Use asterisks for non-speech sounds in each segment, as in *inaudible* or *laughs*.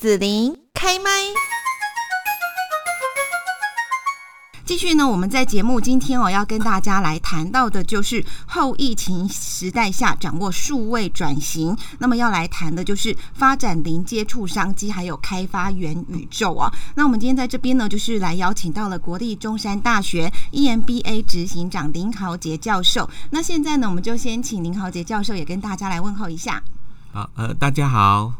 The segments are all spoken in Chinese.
紫琳开麦。继续呢，我们在节目今天哦，要跟大家来谈到的就是后疫情时代下掌握数位转型。那么要来谈的就是发展零接触商机，还有开发元宇宙啊。那我们今天在这边呢，就是来邀请到了国立中山大学 EMBA 执行长林豪杰教授。那现在呢，我们就先请林豪杰教授也跟大家来问候一下。好，呃，大家好。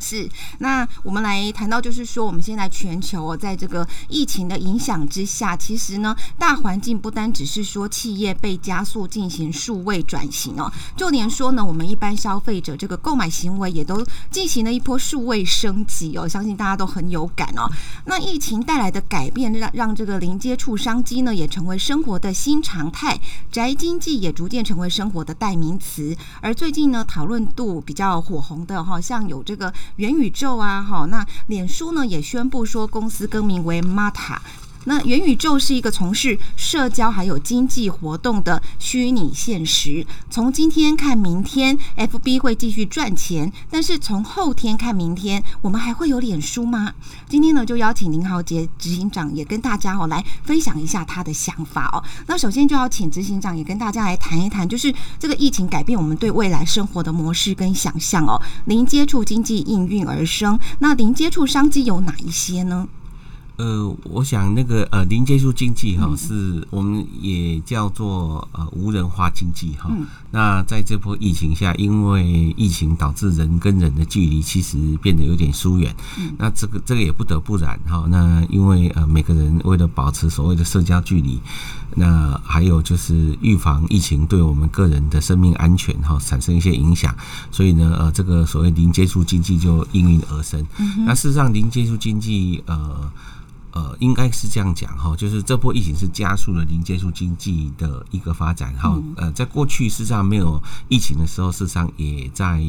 是，那我们来谈到，就是说，我们现在全球哦，在这个疫情的影响之下，其实呢，大环境不单只是说企业被加速进行数位转型哦，就连说呢，我们一般消费者这个购买行为也都进行了一波数位升级哦，相信大家都很有感哦。那疫情带来的改变，让让这个零接触商机呢，也成为生活的新常态，宅经济也逐渐成为生活的代名词。而最近呢，讨论度比较火红的哈，像有这个。元宇宙啊，好，那脸书呢也宣布说公司更名为 Meta。那元宇宙是一个从事社交还有经济活动的虚拟现实。从今天看明天，FB 会继续赚钱，但是从后天看明天，我们还会有脸书吗？今天呢，就邀请林豪杰执行长也跟大家哦来分享一下他的想法哦。那首先就要请执行长也跟大家来谈一谈，就是这个疫情改变我们对未来生活的模式跟想象哦。零接触经济应运而生，那零接触商机有哪一些呢？呃，我想那个呃，零接触经济哈，是我们也叫做呃无人化经济哈。那在这波疫情下，因为疫情导致人跟人的距离其实变得有点疏远。那这个这个也不得不然哈。那因为呃每个人为了保持所谓的社交距离，那还有就是预防疫情对我们个人的生命安全哈产生一些影响，所以呢呃这个所谓零接触经济就应运而生。那事实上零接触经济呃。呃，应该是这样讲哈，就是这波疫情是加速了零接触经济的一个发展哈。呃，在过去事实上没有疫情的时候，事实上也在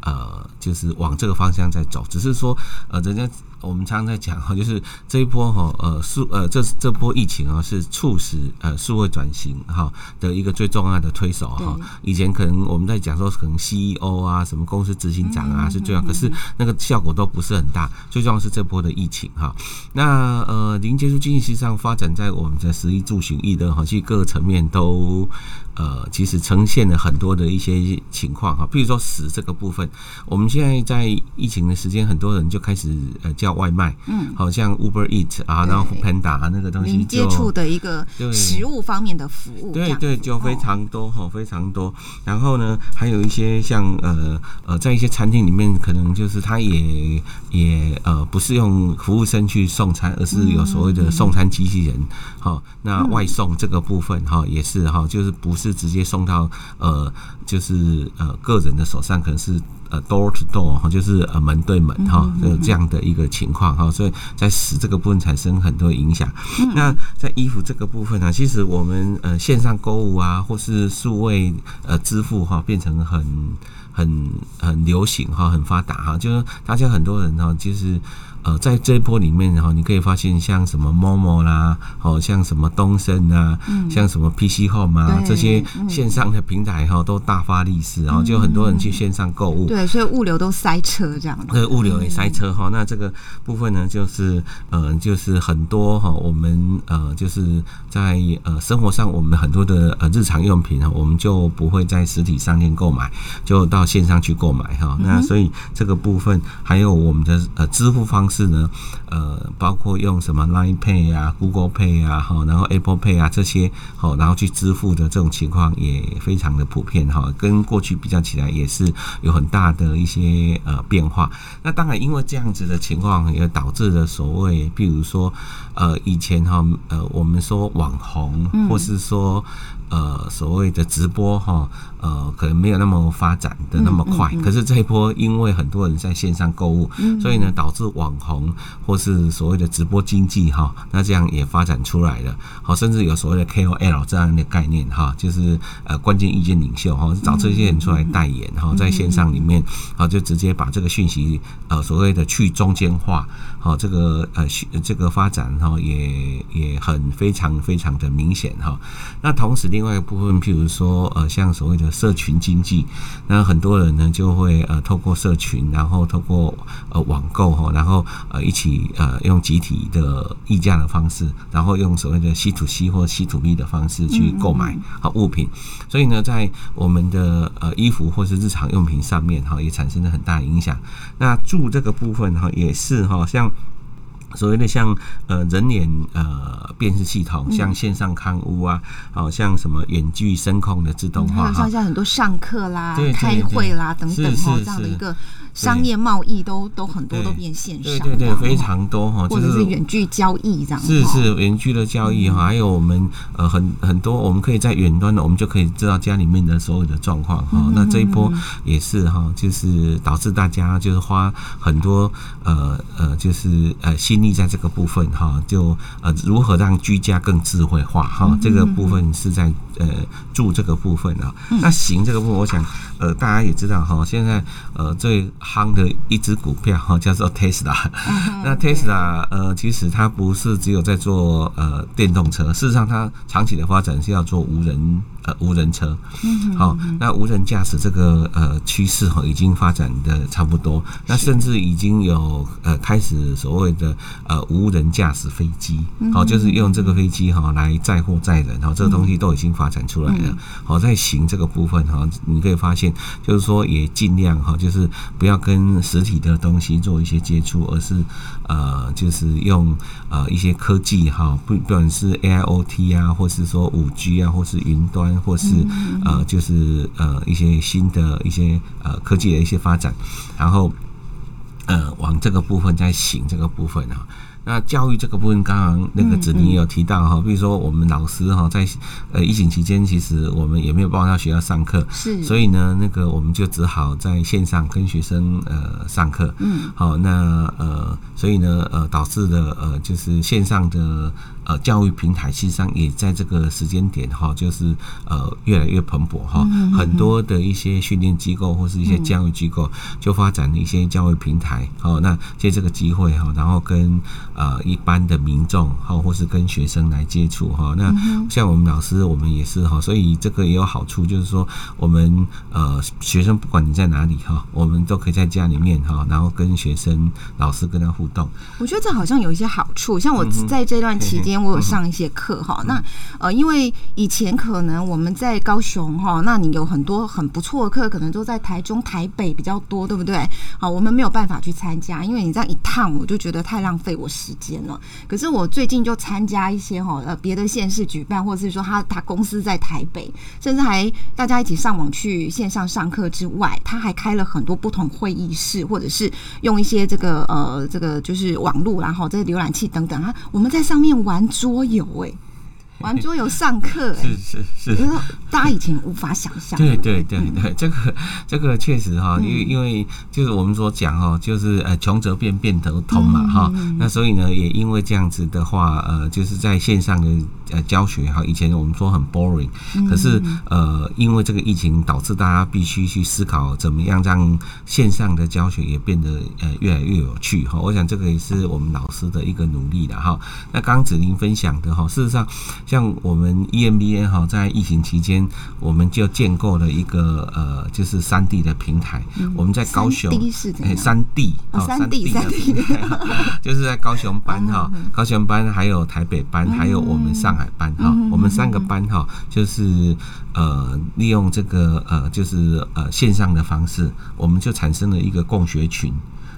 呃，就是往这个方向在走，只是说呃，人家。我们常常在讲哈，就是这一波哈呃数呃这这波疫情啊是促使呃数位转型哈的一个最重要的推手哈。以前可能我们在讲说可能 CEO 啊什么公司执行长啊是最要，可是那个效果都不是很大。最重要是这波的疫情哈。那呃零接触经济实际上发展在我们的食衣住行娱乐哈，其实各个层面都。呃，其实呈现了很多的一些情况哈，比如说死这个部分，我们现在在疫情的时间，很多人就开始呃叫外卖，嗯，好像 Uber Eat 啊，然后 Panda 那个东西，接触的一个食物方面的服务，对对，就非常多哈，非常多。然后呢，还有一些像呃呃，在一些餐厅里面，可能就是他也也呃不是用服务生去送餐，而是有所谓的送餐机器人，好，那外送这个部分哈也是哈，就是不是。是直接送到呃，就是呃个人的手上，可能是呃 door to door 哈，就是呃门对门哈，就这样的一个情况哈，所以在使这个部分产生很多影响。那在衣服这个部分呢，其实我们呃线上购物啊，或是数位呃支付哈，变成很很很流行哈，很发达哈，就是大家很多人哈，其实。呃，在这一波里面，然后你可以发现，像什么 Momo 啦，哦，像什么东升啊，像什么 PC Home 啊，这些线上的平台哈，都大发利市，然后就很多人去线上购物。对，所以物流都塞车这样。对，物流也塞车哈。那这个部分呢，就是呃，就是很多哈，我们呃，就是在呃生活上，我们很多的呃日常用品哈，我们就不会在实体商店购买，就到线上去购买哈。那所以这个部分还有我们的呃支付方式。是呢，呃，包括用什么 Line Pay 啊、Google Pay 啊，哈，然后 Apple Pay 啊这些，好，然后去支付的这种情况也非常的普遍哈，跟过去比较起来也是有很大的一些呃变化。那当然，因为这样子的情况也导致了所谓，比如说，呃，以前哈，呃，我们说网红，或是说。呃，所谓的直播哈，呃，可能没有那么发展的那么快。可是这一波，因为很多人在线上购物，所以呢，导致网红或是所谓的直播经济哈，那这样也发展出来了。好，甚至有所谓的 KOL 这样的概念哈，就是呃关键意见领袖哈，找这些人出来代言哈，在线上里面，好就直接把这个讯息呃所谓的去中间化，好这个呃这个发展哈也也很非常非常的明显哈。那同时另另外一个部分，譬如说呃，像所谓的社群经济，那很多人呢就会呃透过社群，然后透过呃网购哈，然后呃一起呃用集体的议价的方式，然后用所谓的 C to C 或 C to B 的方式去购买好物品，所以呢，在我们的呃衣服或是日常用品上面哈，也产生了很大影响。那住这个部分哈，也是哈，像。所谓的像呃人脸呃辨识系统，像线上看屋啊，好像什么远距声控的自动化，像像很多上课啦、开会啦等等哈这样的一个商业贸易都都很多都变线上，对对对，非常多哈，或者是远距交易这样，是是远距的交易哈，还有我们呃很很多我们可以在远端的，我们就可以知道家里面的所有的状况哈。那这一波也是哈，就是导致大家就是花很多呃呃就是呃心。力在这个部分哈，就呃如何让居家更智慧化哈，这个部分是在呃住这个部分啊。那行这个部分，我想呃大家也知道哈，现在呃最夯的一只股票哈叫做 Tesla。那 Tesla 呃其实它不是只有在做呃电动车，事实上它长期的发展是要做无人。呃，无人车，好，那无人驾驶这个呃趋势哈，已经发展的差不多，那甚至已经有呃开始所谓的呃无人驾驶飞机，好，就是用这个飞机哈来载货载人，哈，这个东西都已经发展出来的。好，在行这个部分哈，你可以发现，就是说也尽量哈，就是不要跟实体的东西做一些接触，而是呃，就是用呃一些科技哈，不不管是 AIoT 啊，或是说五 G 啊，或是云端。或是呃，就是呃一些新的一些呃科技的一些发展，然后呃往这个部分在行这个部分啊。那教育这个部分，刚刚那个子宁也有提到哈，比如说我们老师哈，在呃疫情期间，其实我们也没有办法到学校上课，是，所以呢，那个我们就只好在线上跟学生呃上课，嗯，好，那呃，所以呢，呃，导致的呃就是线上的呃教育平台，实际上也在这个时间点哈，就是呃越来越蓬勃哈，很多的一些训练机构或是一些教育机构就发展了一些教育平台，哦，那借这个机会哈，然后跟呃，一般的民众哈，或是跟学生来接触哈，那像我们老师，我们也是哈，所以这个也有好处，就是说我们呃学生不管你在哪里哈，我们都可以在家里面哈，然后跟学生、老师跟他互动。我觉得这好像有一些好处，像我在这段期间，我有上一些课哈，那呃，因为以前可能我们在高雄哈，那你有很多很不错的课，可能都在台中、台北比较多，对不对？好，我们没有办法去参加，因为你这样一趟，我就觉得太浪费我时。时间了，可是我最近就参加一些哈呃别的县市举办，或者是说他他公司在台北，甚至还大家一起上网去线上上课之外，他还开了很多不同会议室，或者是用一些这个呃这个就是网络，然后这个浏览器等等啊，我们在上面玩桌游哎。*laughs* 玩桌游上课哎，是是是，大家以前无法想象。对对对对，*laughs* 这个这个确实哈，因为因为就是我们所讲哦，就是呃穷则变，变则通嘛哈。那所以呢，也因为这样子的话，呃，就是在线上的呃教学哈，以前我们说很 boring，可是呃，因为这个疫情导致大家必须去思考怎么样让线上的教学也变得呃越来越有趣哈。我想这个也是我们老师的一个努力的哈。那刚刚子宁分享的哈，事实上。像我们 EMBA 哈，在疫情期间，我们就建构了一个呃，就是三 D 的平台。我们在高雄，哎，三 D 哦，三 D 三 D，就是在高雄班哈，高雄班还有台北班，还有我们上海班哈，我们三个班哈，就是呃，利用这个呃，就是呃线上的方式，我们就产生了一个共学群。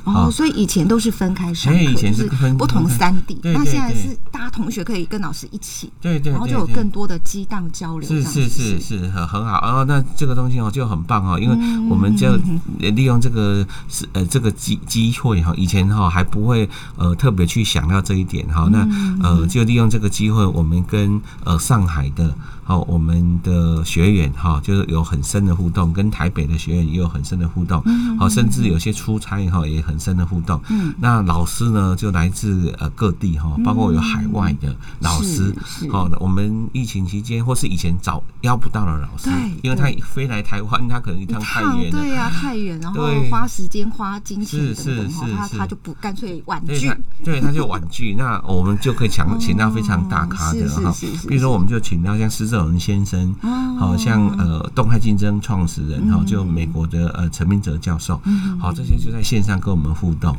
哦，所以以前都是分开上课，是不同三地。那现在是大家同学可以跟老师一起，对对，然后就有更多的激荡交流，是是是是。很很好。哦。那这个东西哦就很棒哦，因为我们就利用这个是呃这个机机会哈，以前哈还不会呃特别去想到这一点哈，那呃就利用这个机会，我们跟呃上海的。好，我们的学员哈，就是有很深的互动，跟台北的学员也有很深的互动。好，甚至有些出差哈，也很很深的互动。嗯，那老师呢就来自呃各地哈，包括有海外的老师。好的，我们疫情期间或是以前找邀不到的老师，因为他飞来台湾，他可能一趟太远了，对呀，太远，然后花时间花金钱，是是是，他他就不干脆婉拒，对，他就婉拒。那我们就可以请 *laughs* 请到非常大咖的哈，比如说我们就请到像施正荣先生，好像呃动态竞争创始人哈，就美国的呃陈明哲教授，好这些就在线上跟我们互动。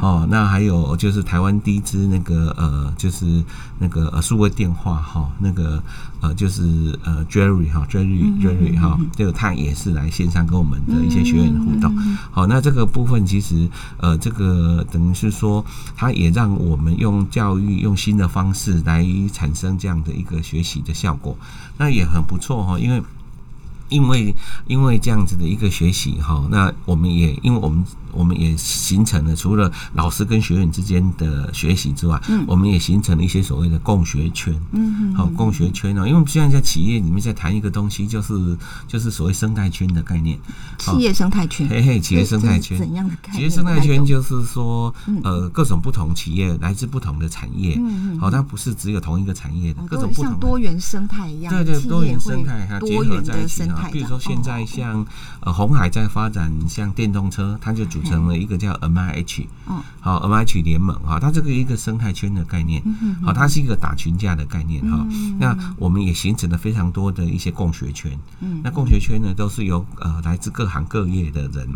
哦，那还有就是台湾第一支那个呃就是那个呃数位电话哈，那个呃就是呃 Jerry 哈 Jerry Jerry 哈，这个他也是来线上跟我们的一些学员互动。好，那这个部分其实呃这个等于是说，他也让我们用教育用新的方式来产生这样的一个学习的效果，那也很不错哈，因为。因为因为这样子的一个学习哈，那我们也因为我们我们也形成了除了老师跟学员之间的学习之外，嗯，我们也形成了一些所谓的共学圈，嗯嗯，好共学圈哦，因为我们现在在企业里面在谈一个东西，就是就是所谓生态圈的概念，企业生态圈，嘿嘿，企业生态圈。怎样的概念？企业生态圈就是说，呃，各种不同企业来自不同的产业，嗯嗯，好，它不是只有同一个产业的，各种不同多元生态一样，对对，多元生态它结合在一起。比如说现在像呃红海在发展像电动车，它就组成了一个叫 M I H，好 M I H 联盟哈，它这个一个生态圈的概念，好，它是一个打群架的概念哈。那我们也形成了非常多的一些共学圈，那共学圈呢都是由呃来自各行各业的人。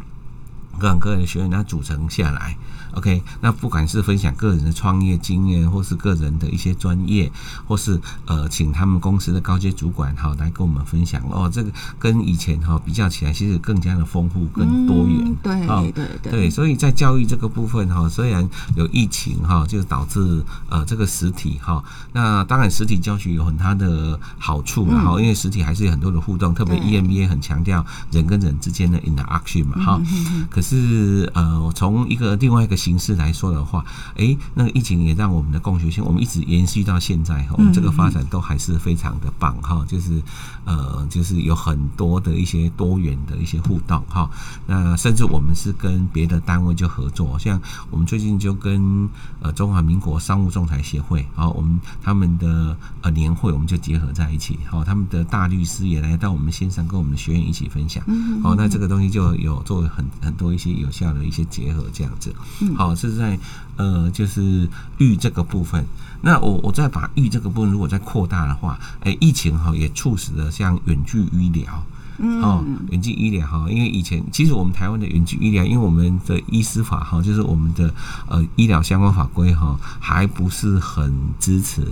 各行各业的学员，它组成下来，OK，那不管是分享个人的创业经验，或是个人的一些专业，或是呃，请他们公司的高阶主管哈来跟我们分享哦，这个跟以前哈比较起来，其实更加的丰富跟多元，对对对。对，所以在教育这个部分哈，虽然有疫情哈，就导致呃这个实体哈，那当然实体教学有很大的好处然后因为实体还是有很多的互动，特别 EMBA 很强调人跟人之间的 interaction 嘛哈，可是呃，从一个另外一个形式来说的话，哎，那个疫情也让我们的共学性，我们一直延续到现在，我们这个发展都还是非常的棒哈，就是呃，就是有很多的一些多元的一些互动哈。那甚至我们是跟别的单位就合作，像我们最近就跟呃中华民国商务仲裁协会，好，我们他们的呃年会我们就结合在一起，好，他们的大律师也来到我们线上跟我们的学员一起分享，好，那这个东西就有作为很很多。一些有效的一些结合，这样子，好，是在呃，就是育这个部分。那我我再把育这个部分如果再扩大的话，哎，疫情哈也促使了像远距医疗。哦，远距医疗哈，因为以前其实我们台湾的远距医疗，因为我们的医师法哈，就是我们的呃医疗相关法规哈，还不是很支持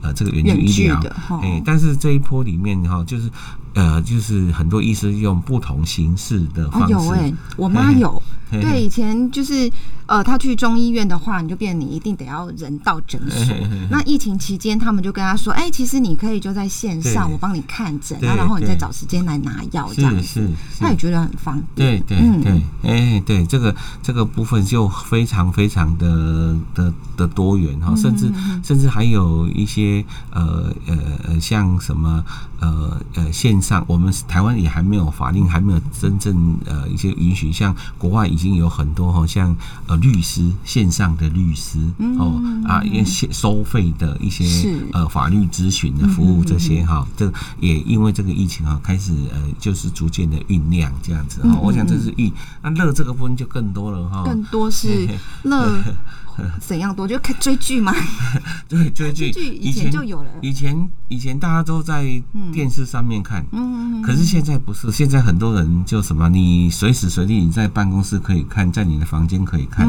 呃这个远距医疗。哎，但是这一波里面哈，就是呃就是很多医师用不同形式的方式。有哎，我妈有。对，以前就是呃，她去中医院的话，你就变你一定得要人到诊所。那疫情期间，他们就跟她说：“哎，其实你可以就在线上，我帮你看诊，然后你再找时间来拿药，这样子。”他也觉得很方便。对对对，哎，对这个这个部分就非常非常的的的多元哈，甚至甚至还有一些呃呃呃，像什么呃呃线上，我们台湾也还没有法令，还没有真正呃一些允许，像国外。已经有很多好像呃律师线上的律师哦啊，因收收费的一些呃法律咨询的服务这些哈，这也因为这个疫情啊，开始呃就是逐渐的酝酿这样子哈。我想这是疫，那乐这个部分就更多了哈，更多是 *laughs* 乐。*laughs* 怎样多就看追剧吗？*laughs* 对，追剧以前就有了。以前以前大家都在电视上面看，嗯，可是现在不是。现在很多人就什么，你随时随地你在办公室可以看，在你的房间可以看，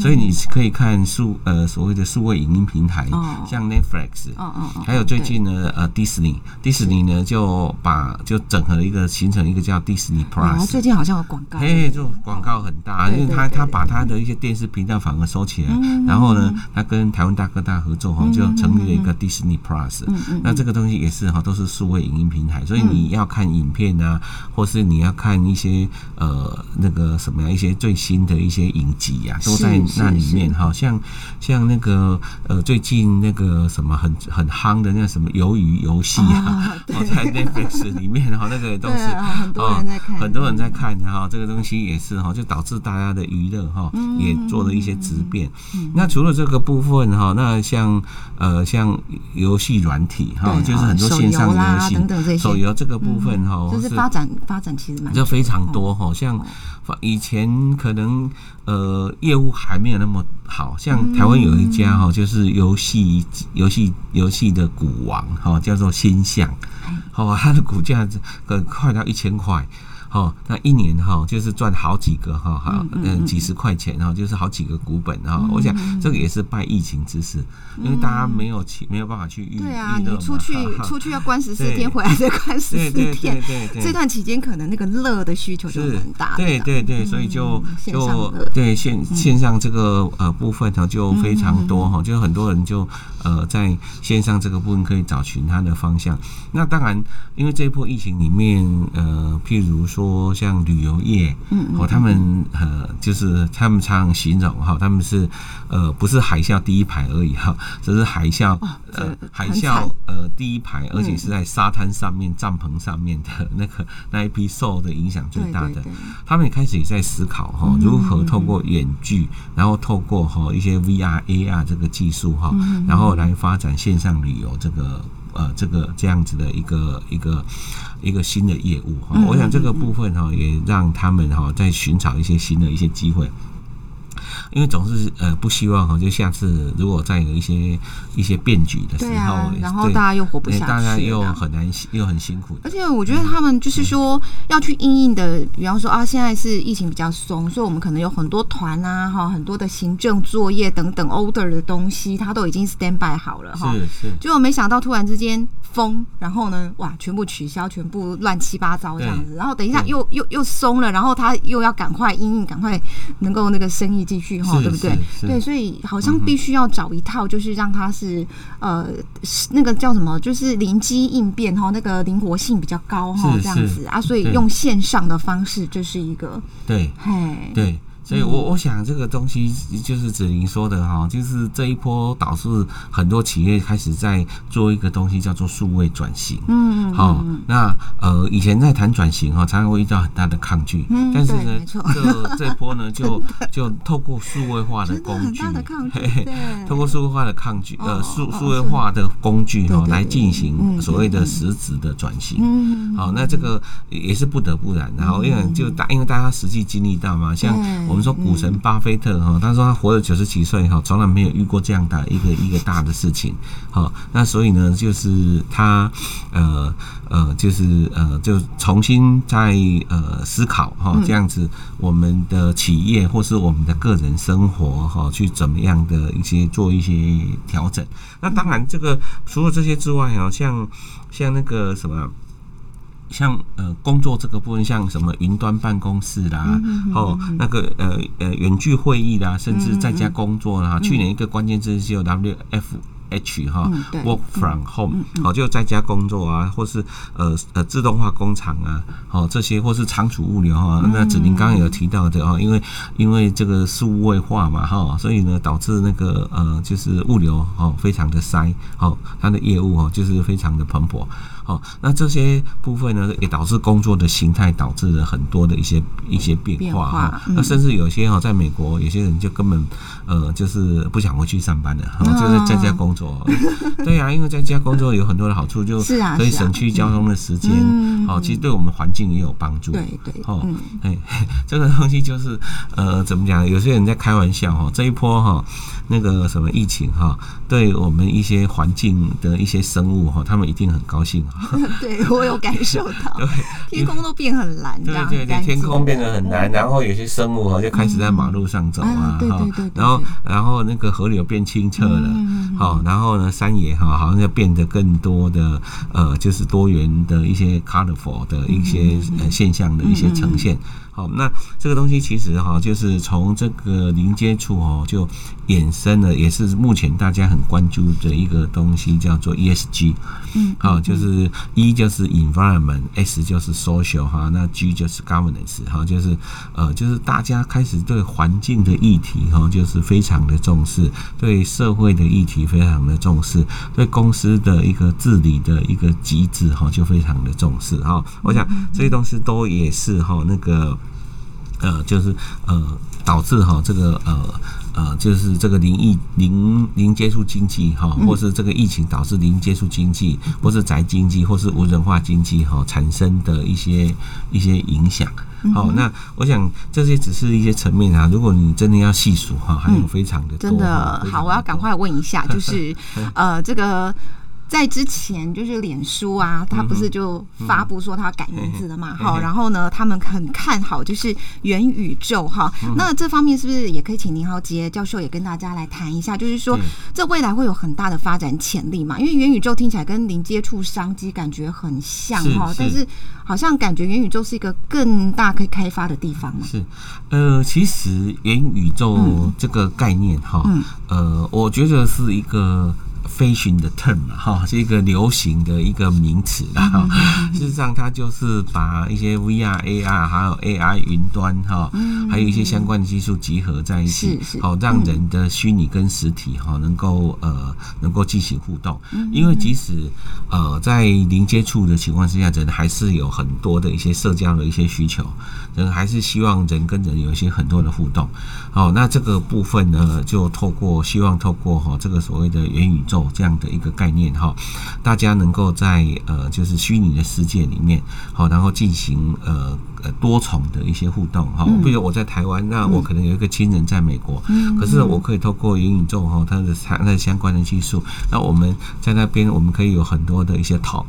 所以你可以看数呃所谓的数位影音平台，像 Netflix，哦哦还有最近呢呃迪士尼，迪士尼呢就把就整合一个形成一个叫 Disney Plus。最近好像有广告，嘿，就广告很大，因为他他把他的一些电视频道反而收起来。然后呢，他跟台湾大哥大合作哈，就成立了一个 Disney Plus。那这个东西也是哈，都是数位影音平台，所以你要看影片啊，或是你要看一些呃那个什么呀，一些最新的一些影集呀，都在那里面哈。像像那个呃最近那个什么很很夯的那个什么鱿鱼游戏啊，*laughs* 我在 Netflix 里面哈，*laughs* 那个都是很多人在看，很多人在看哈，这个东西也是哈，就导致大家的娱乐哈也做了一些质变。那除了这个部分哈，那像呃像游戏软体哈，就是很多线上游戏等等这些手游这个部分哈，就是发展发展其实蛮就非常多哈，像以前可能呃业务还没有那么好，像台湾有一家哈，就是游戏游戏游戏的股王哈，叫做新象，哦，它的股价可快到一千块。哦，那一年哈就是赚好几个哈，哈嗯几十块钱哈，就是好几个股本哈。我想这个也是拜疫情之事，因为大家没有去没有办法去预对啊，你出去出去要关十四天，回来再关十四天，*laughs* 这段期间可能那个乐的需求就很大。对对对，所以就就对线线上这个呃部分呢就非常多哈，就很多人就呃在线上这个部分可以找寻他的方向。那当然，因为这一波疫情里面呃，譬如说。说像旅游业，嗯，哦，他们呃，就是他们常形容哈，他们是呃，不是海啸第一排而已哈，只是海啸呃，海啸呃第一排，而且是在沙滩上面、帐篷上面的那个那一批受的影响最大的。他们也开始也在思考哈，如何透过远距，然后透过哈一些 VR、AR 这个技术哈，然后来发展线上旅游这个。呃，这个这样子的一个一个一个新的业务哈，我想这个部分哈，也让他们哈在寻找一些新的一些机会。因为总是呃不希望哈，就下次如果再有一些一些变局的时候，然后大家又活不下去，大家又很难又很辛苦。而且我觉得他们就是说要去硬硬的，比方说啊，现在是疫情比较松，所以我们可能有很多团啊，哈，很多的行政作业等等 order 的东西，它都已经 stand by 好了哈。是是。结果没想到突然之间封，然后呢，哇，全部取消，全部乱七八糟这样子，然后等一下又又又松了，然后他又要赶快硬硬，赶快能够那个生意继续哈。对不对？对，所以好像必须要找一套，就是让他是呃，那个叫什么，就是灵机应变哈，那个灵活性比较高哈，这样子啊，所以用线上的方式，就是一个对，嘿，对。所以，我我想这个东西就是子玲说的哈，就是这一波导致很多企业开始在做一个东西叫做数位转型。嗯，好，那呃，以前在谈转型哈，常常会遇到很大的抗拒。嗯，但是呢，这这波呢，就 *laughs* 就透过数位化的工具，透过数位化的抗拒，呃，数数位化的工具哈，来进行所谓的实质的转型。嗯，好，那这个也是不得不然，然后因为就大，因为大家实际经历到嘛，像。我们说股神巴菲特哈，他说他活了九十几岁哈，从来没有遇过这样的一个一个大的事情，好，那所以呢，就是他呃呃，就是呃，就重新在呃思考哈，这样子我们的企业或是我们的个人生活哈，去怎么样的一些做一些调整。那当然，这个除了这些之外啊，像像那个什么。像呃工作这个部分，像什么云端办公室啦，哦那个呃呃远距会议啦，甚至在家工作啦，去年一个关键字就 W F。H 哈，work from home，好就在家工作啊，或是呃呃自动化工厂啊，好这些或是仓储物流哈，那子宁刚刚有提到的哦，因为因为这个数位化嘛哈，所以呢导致那个呃就是物流哦非常的塞，哦它的业务哦就是非常的蓬勃，好那这些部分呢也导致工作的形态导致了很多的一些一些变化哈，那甚至有些哈在美国有些人就根本呃就是不想回去上班的，就是在家工。作对呀，因为在家工作有很多的好处，就可以省去交通的时间。哦，其实对我们环境也有帮助。对对，哦，哎，*laughs* 这个东西就是呃，怎么讲？有些人在开玩笑哈，这一波哈，那个什么疫情哈，对我们一些环境的一些生物哈，他们一定很高兴。*laughs* 对我有感受到，*laughs* 对，天空都变很蓝，对对对，天空变得很蓝，然后有些生物哈就开始在马路上走啊，对对对，然后然后那个河流变清澈了，好。然后呢，山野哈好像就变得更多的呃，就是多元的一些 colorful 的一些呃现象的一些呈现。好，那这个东西其实哈，就是从这个零接触哦，就衍生了，也是目前大家很关注的一个东西，叫做 ESG。嗯，好，就是 E 就是 environment，S 就是 social 哈，那 G 就是 governance 哈，就是呃，就是大家开始对环境的议题哈，就是非常的重视，对社会的议题非常的重视，对公司的一个治理的一个机制哈，就非常的重视哈。我想这些东西都也是哈，那个呃，就是呃，导致哈这个呃。呃，就是这个零疫零零接触经济哈，或是这个疫情导致零接触经济，或是宅经济，或是无人化经济哈，产生的一些一些影响。好，那我想这些只是一些层面啊。如果你真的要细数哈，还有非常的真的好，我要赶快问一下，就是 *laughs* 呃这个。在之前，就是脸书啊，他不是就发布说他改名字了嘛？好，然后呢，他们很看好就是元宇宙哈。那这方面是不是也可以请林浩杰教授也跟大家来谈一下？就是说，这未来会有很大的发展潜力嘛？因为元宇宙听起来跟零接触商机感觉很像哈，但是好像感觉元宇宙是一个更大可以开发的地方嘛？是，呃，其实元宇宙这个概念哈，呃，我觉得是一个。Fashion 的 term 嘛，哈，是一个流行的一个名词啦。事实上，它就是把一些 VR、AR 还有 AI 云端哈，还有一些相关的技术集合在一起，好让人的虚拟跟实体哈能够呃能够进行互动。因为即使呃在零接触的情况之下，人还是有很多的一些社交的一些需求，人还是希望人跟人有一些很多的互动。好，那这个部分呢，就透过希望透过哈这个所谓的元宇宙。这样的一个概念哈，大家能够在呃就是虚拟的世界里面好，然后进行呃呃多重的一些互动哈。比如我在台湾，那我可能有一个亲人在美国，可是我可以透过元宇宙哈，它的它的相关的技术，那我们在那边我们可以有很多的一些 talk，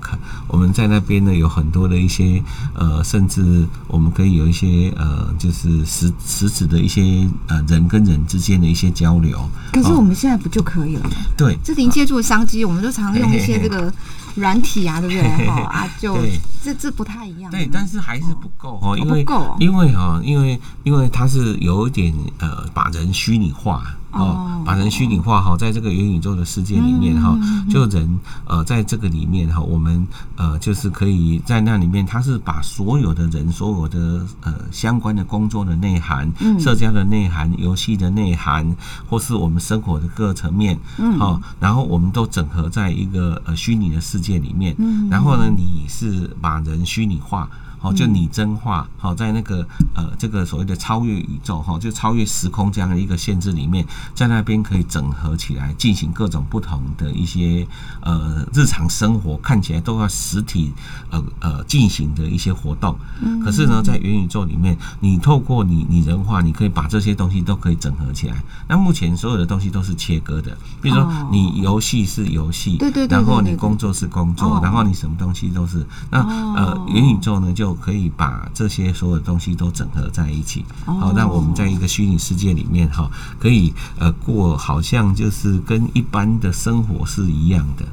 我们在那边呢有很多的一些呃，甚至我们可以有一些呃，就是实实质的一些呃人跟人之间的一些交流。可是我们现在不就可以了吗？对，这零接触商机，我们就常用一些这个软体啊，对不对？哈啊，就这这不太一样。对，但是还是不够哦，因为因为哈，因为因为它是有一点呃，把人虚拟化。哦，把人虚拟化哈，在这个元宇宙的世界里面哈，就人呃，在这个里面哈，我们呃，就是可以在那里面，他是把所有的人、所有的呃相关的工作的内涵、社交的内涵、游戏的内涵，或是我们生活的各个层面，嗯，好，然后我们都整合在一个呃虚拟的世界里面，嗯，然后呢，你是把人虚拟化。好，就拟真化，好，在那个呃，这个所谓的超越宇宙，哈，就超越时空这样的一个限制里面，在那边可以整合起来，进行各种不同的一些呃日常生活看起来都要实体呃呃进行的一些活动。嗯。可是呢，在元宇宙里面，你透过你拟人化，你可以把这些东西都可以整合起来。那目前所有的东西都是切割的，比如说你游戏是游戏，对对对，然后你工作是工作，然后你什么东西都是那呃元宇宙呢就。就可以把这些所有东西都整合在一起，好，让我们在一个虚拟世界里面哈，可以呃过好像就是跟一般的生活是一样的。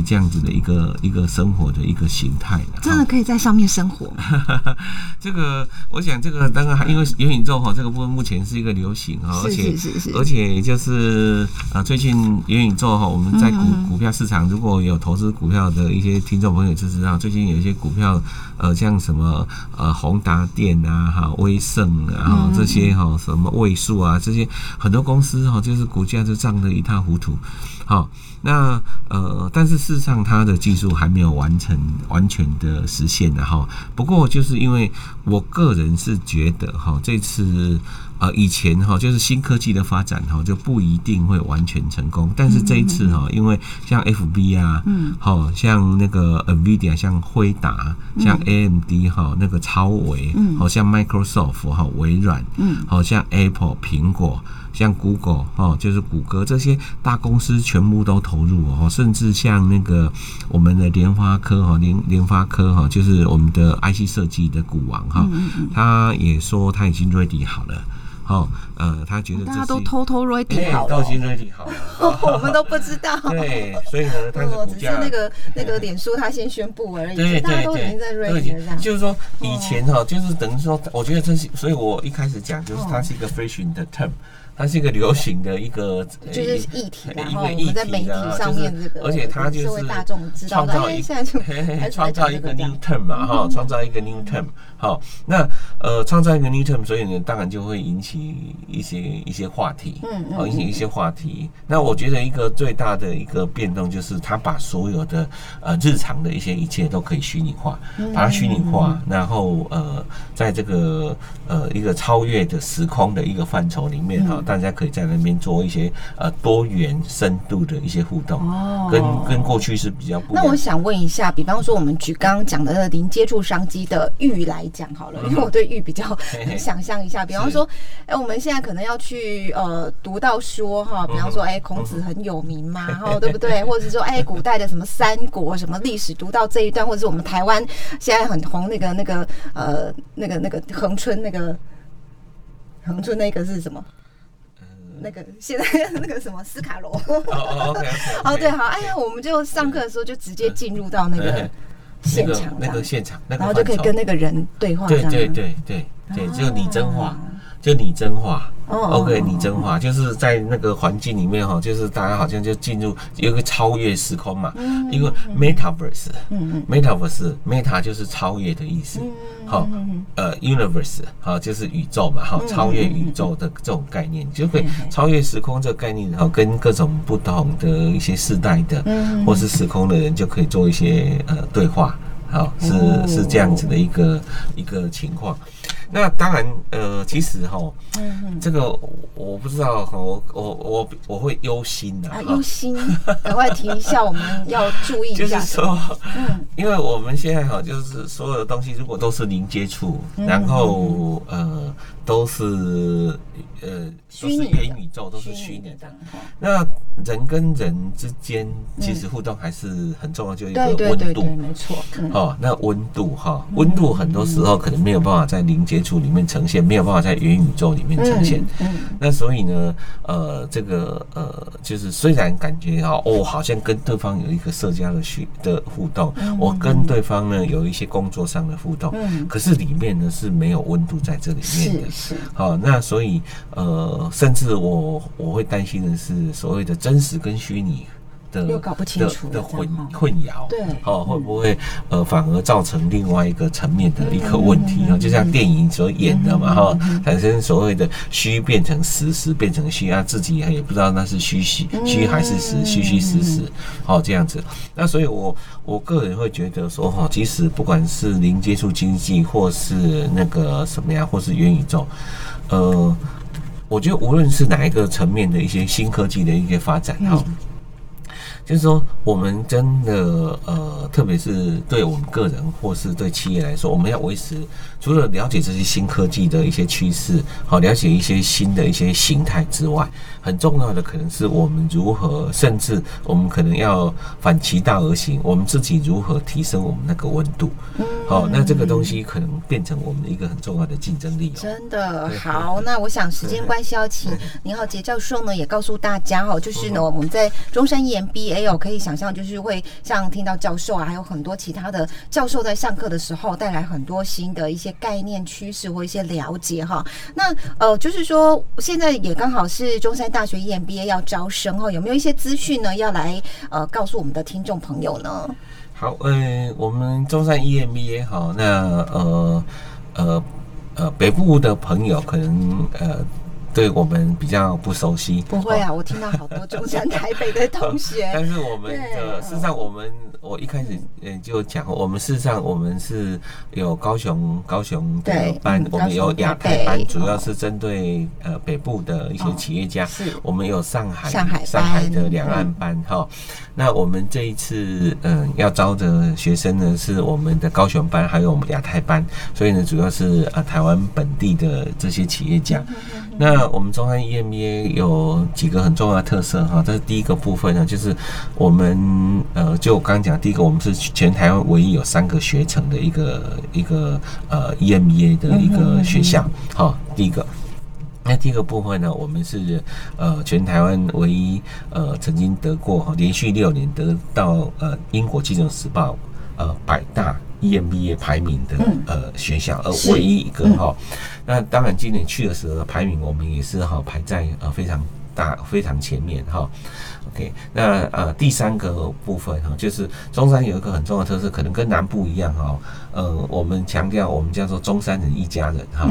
这样子的一个一个生活的一个形态真的可以在上面生活。*laughs* 这个，我想这个当然还因为元宇宙哈，这个部分目前是一个流行哈，而且而且就是啊，最近元宇宙哈，我们在股股票市场如果有投资股票的一些听众朋友就知道，最近有一些股票呃，像什么呃宏达电啊哈、威盛啊这些哈，什么位数啊这些很多公司哈，就是股价就涨得一塌糊涂。好，那呃，但是事实上，它的技术还没有完成完全的实现的哈。不过，就是因为我个人是觉得哈，这次呃以前哈，就是新科技的发展哈，就不一定会完全成功。但是这一次哈，因为像 F B 啊，嗯，好像那个 Nvidia，像辉达，像 A M D 哈，那个超维，嗯，好像 Microsoft 哈，微软，嗯，好像 Apple 苹果。像 Google 哦，就是谷歌这些大公司全部都投入哦，甚至像那个我们的联发科哈，联联发科哈，就是我们的 IC 设计的股王哈，他也说他已经 ready 好了。好，呃，他觉得大家都偷偷 ready 好了，都已经 ready 好了，*laughs* 我们都不知道。*laughs* 对，所以呢，他的股价只是那个那个脸书他先宣布而已，对大家都已经在 ready 了这样。就是说以前哈，就是等于说，我觉得这是，所以我一开始讲就是它是一个 fashion 的 term。它是一个流行的一个，就是议题，然后我们在媒体上面这个，而且它就是大众知道，创造一 *laughs* 创造一个 new term 嘛，哈，创造一个 new term，好，那呃，创造一个 new term，所以呢，当然就会引起一些一些话题，嗯嗯，引起一些话题。那我觉得一个最大的一个变动就是，他把所有的呃日常的一些一切都可以虚拟化，把它虚拟化，然后呃，在这个呃一个超越的时空的一个范畴里面哈。大家可以在那边做一些呃多元深度的一些互动，哦，跟跟过去是比较不。那我想问一下，比方说我们举刚刚讲的零接触商机的玉来讲好了，因为我对玉比较 *laughs* 想象一下，比方说，哎，我们现在可能要去呃读到说哈，比方说，哎，孔子很有名嘛，哈，对不对？*laughs* 或者是说，哎，古代的什么三国什么历史读到这一段，或者是我们台湾现在很红那个那个呃那个那个恒春那个恒春那个是什么？那个现在 *laughs* 那个什么斯卡罗。哦 *laughs* 对，好，哎呀，我们就上课的时候就直接进入到那个现场，那个现场，然后就可以跟那个人对话，对对对对对，就拟真化，就拟真化。OK，拟真化就是在那个环境里面哈，就是大家好像就进入有一个超越时空嘛。嗯。因为 Metaverse，嗯嗯，Metaverse，Meta 就是超越的意思。嗯好，呃，Universe，好，就是宇宙嘛，哈，超越宇宙的这种概念，就会超越时空这个概念，然后跟各种不同的一些世代的，嗯，或是时空的人就可以做一些呃对话。好，是是这样子的一个一个情况。那当然，呃，其实哈，这个我不知道，我我我我会忧心的啊，忧心，赶快提一下，我们要注意一下。*laughs* 就是说，嗯，因为我们现在哈，就是所有的东西如果都是零接触，然后呃。都是呃，都是元宇宙，都是虚拟的。那人跟人之间其实互动还是很重要，就一个温度，没错。哦，那温度哈，温度很多时候可能没有办法在零接触里面呈现，没有办法在元宇宙里面呈现。嗯，那所以呢，呃，这个呃，就是虽然感觉哈，哦，好像跟对方有一个社交的需的互动，我跟对方呢有一些工作上的互动，嗯，可是里面呢是没有温度在这里面的。*laughs* 好，那所以呃，甚至我我会担心的是所谓的真实跟虚拟的又搞不清楚的混混淆，对，哦会不会呃反而造成另外一个层面的一个问题啊？就像电影所演的嘛，哈，产生所谓的虚变成实，实变成虚啊，自己也不知道那是虚虚虚还是实，虚虚实实，哦这样子。那所以我我个人会觉得说哈，即使不管是零接触经济，或是那个什么呀，或是元宇宙，呃，我觉得无论是哪一个层面的一些新科技的一些发展，哈。就是说，我们真的呃，特别是对我们个人或是对企业来说，我们要维持除了了解这些新科技的一些趋势，好了解一些新的一些形态之外，很重要的可能是我们如何，甚至我们可能要反其道而行，我们自己如何提升我们那个温度。好，那这个东西可能变成我们的一个很重要的竞争力。真的好，那我想时间关系要请林浩杰教授呢，也告诉大家哈，就是呢我们在中山 EMBA。哦可以想象，就是会像听到教授啊，还有很多其他的教授在上课的时候，带来很多新的一些概念、趋势或一些了解哈。那呃，就是说现在也刚好是中山大学 EMBA 要招生哦，有没有一些资讯呢？要来呃告诉我们的听众朋友呢？好，呃，我们中山 EMBA 好，那呃呃呃北部的朋友可能呃。对我们比较不熟悉，不会啊，我听到好多中山台北的同学。*laughs* 但是我们的事实上，我们我一开始嗯就讲，我们事实上我们是有高雄高雄的班，我们有亚太班，主要是针对呃北部的一些企业家。是，我们有上海上海上海的两岸班哈。那我们这一次嗯要招的学生呢，是我们的高雄班，还有我们亚太班，所以呢主要是呃台湾本地的这些企业家。那我们中山 EMBA 有几个很重要的特色哈，这是第一个部分呢，就是我们呃，就我刚讲，第一个我们是全台湾唯一有三个学程的一个一个呃 EMBA 的一个学校，好，第一个。那第一个部分呢，我们是呃全台湾唯一呃曾经得过连续六年得到呃英国金融时报呃百大 EMBA 排名的呃学校，而唯一一个哈。那当然今年去的时候排名我们也是哈排在呃非常大非常前面哈。OK，那呃第三个部分哈，就是中山有一个很重要的特色，可能跟南部一样哈。呃，我们强调我们叫做中山人一家人哈。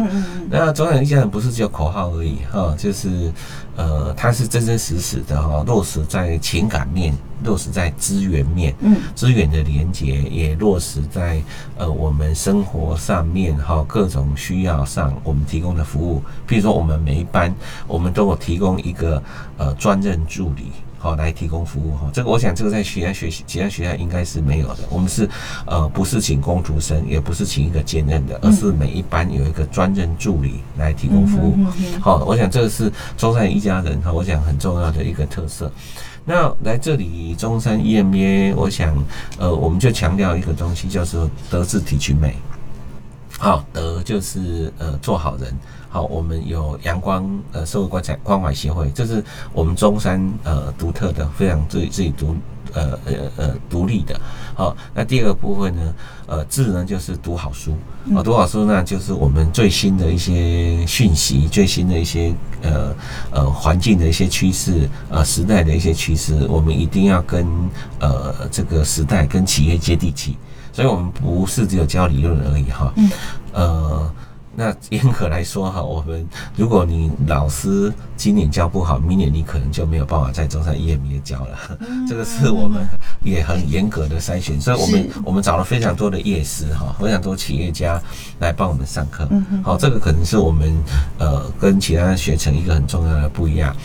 那中山人一家人不是只有口号而已哈，就是呃，它是真真实实的哈，落实在情感面，落实在资源面，嗯，资源的连接也落实在呃我们生活上面哈，各种需要上我们提供的服务，比如说我们每一班我们都有提供一个呃专任助理。好，来提供服务哈。这个我想，这个在其他学习、其他学校应该是没有的。我们是呃，不是请工读生，也不是请一个兼任的，而是每一班有一个专任助理来提供服务。好，我想这个是中山一家人哈，我想很重要的一个特色。那来这里中山 EMBA，我想呃，我们就强调一个东西，叫做德智体群美。好，德就是呃，做好人。好，我们有阳光呃社会关怀关怀协会，这是我们中山呃独特的，非常自己自己独呃呃呃独立的。好，那第二个部分呢，呃智呢就是读好书啊，读好书呢就是我们最新的一些讯息，最新的一些呃呃环境的一些趋势，呃时代的一些趋势，我们一定要跟呃这个时代跟企业接地气，所以我们不是只有教理论而已哈，嗯呃。那严格来说哈，我们如果你老师今年教不好，明年你可能就没有办法在中山 EMBA 教了。*laughs* 这个是我们也很严格的筛选，所以我们我们找了非常多的业师哈，非常多企业家来帮我们上课。好，这个可能是我们呃跟其他学程一个很重要的不一样。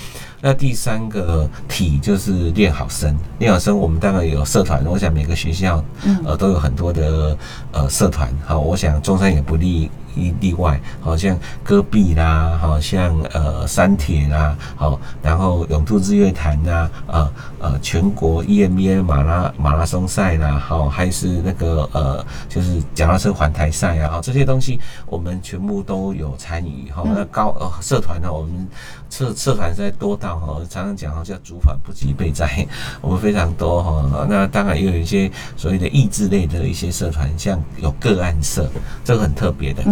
那第三个体就是练好声，练好声我们当然有社团，我想每个学校呃都有很多的呃社团。好，我想中山也不例。一例外，好像戈壁啦，好像呃山铁啦，好，然后永渡日月潭呐，呃呃全国 EMBA 马拉马拉松赛啦，好，还是那个呃就是脚踏车环台赛啊，好这些东西我们全部都有参与，哈，那高呃社团呢，我们社社团在多到哈，常常讲哈叫主反不及备灾，我们非常多哈，那当然也有一些所谓的益智类的一些社团，像有个案社，这个很特别的。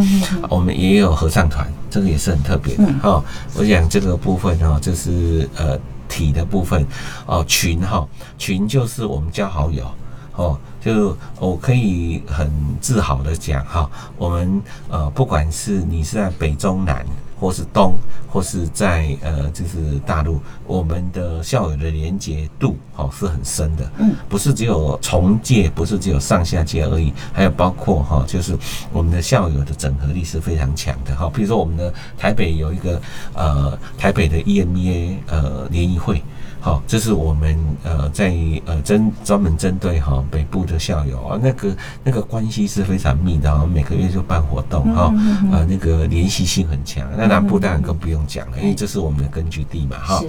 我们也有合唱团，这个也是很特别的哈。我想这个部分哈，就是呃体的部分哦，群哈，群就是我们交好友哦，就我可以很自豪的讲哈，我们呃不管是你是在北中南。或是东，或是在呃，就是大陆，我们的校友的连接度哦是很深的，嗯，不是只有从届，不是只有上下届而已，还有包括哈，就是我们的校友的整合力是非常强的哈。比如说我们的台北有一个呃台北的 EMBA 呃联谊会。好，这是我们呃在呃针专门针对哈北部的校友啊，那个那个关系是非常密的，每个月就办活动哈，呃那个联系性很强。那南部当然更不用讲了，因为这是我们的根据地嘛哈。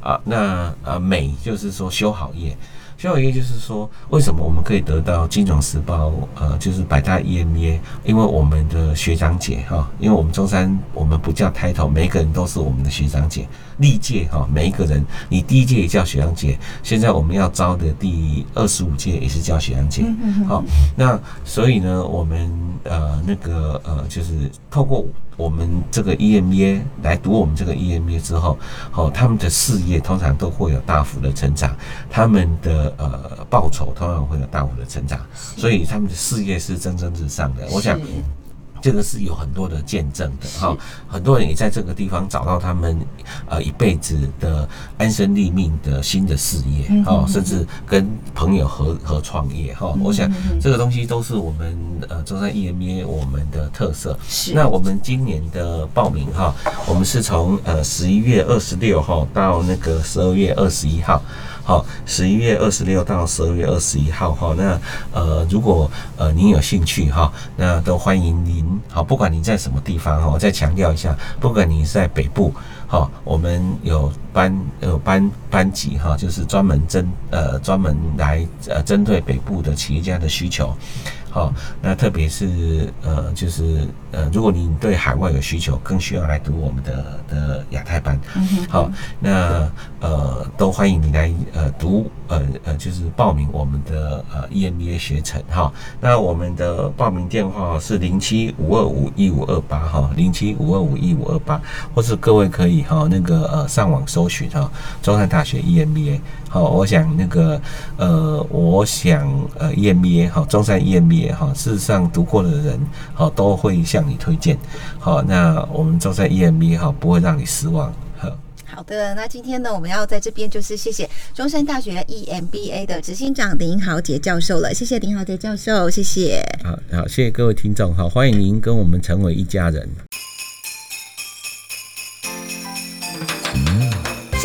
啊，那呃美就是说修好业。最后一个就是说，为什么我们可以得到金融时报呃，就是百大 EMBA？因为我们的学长姐哈，因为我们中山我们不叫 title，每一个人都是我们的学长姐。历届哈，每一个人，你第一届也叫学长姐，现在我们要招的第二十五届也是叫学长姐。好，那所以呢，我们呃那个呃，就是透过我们这个 EMBA 来读我们这个 EMBA 之后，哦，他们的事业通常都会有大幅的成长，他们的呃报酬通常会有大幅的成长，所以他们的事业是蒸蒸日上的。我想。这个是有很多的见证的哈，很多人也在这个地方找到他们呃一辈子的安身立命的新的事业哦，甚至跟朋友合合创业哈。我想这个东西都是我们呃中山 EMBA 我们的特色。是。那我们今年的报名哈，我们是从呃十一月二十六号到那个十二月二十一号。好，十一月二十六到十二月二十一号，哈，那呃，如果呃您有兴趣哈，那都欢迎您，好，不管你在什么地方哈，我再强调一下，不管你是在北部，哈，我们有班有班班级哈，就是专门针呃专门来呃针对北部的企业家的需求。好，那特别是呃，就是呃，如果你对海外有需求，更需要来读我们的的亚太班，好，那呃，都欢迎你来呃读呃呃，就是报名我们的呃 EMBA 学程哈。那我们的报名电话是零七五二五一五二八哈，零七五二五一五二八，或是各位可以哈那个呃上网搜寻哈，中山大学 EMBA。好，我想那个呃，我想呃，EMBA 哈，中山 EMBA 哈，事实上读过的人好都会向你推荐。好，那我们中山 EMBA 哈不会让你失望。好，好的，那今天呢，我们要在这边就是谢谢中山大学 EMBA 的执行长林豪杰教授了，谢谢林豪杰教授，谢谢。好好，谢谢各位听众，好，欢迎您跟我们成为一家人。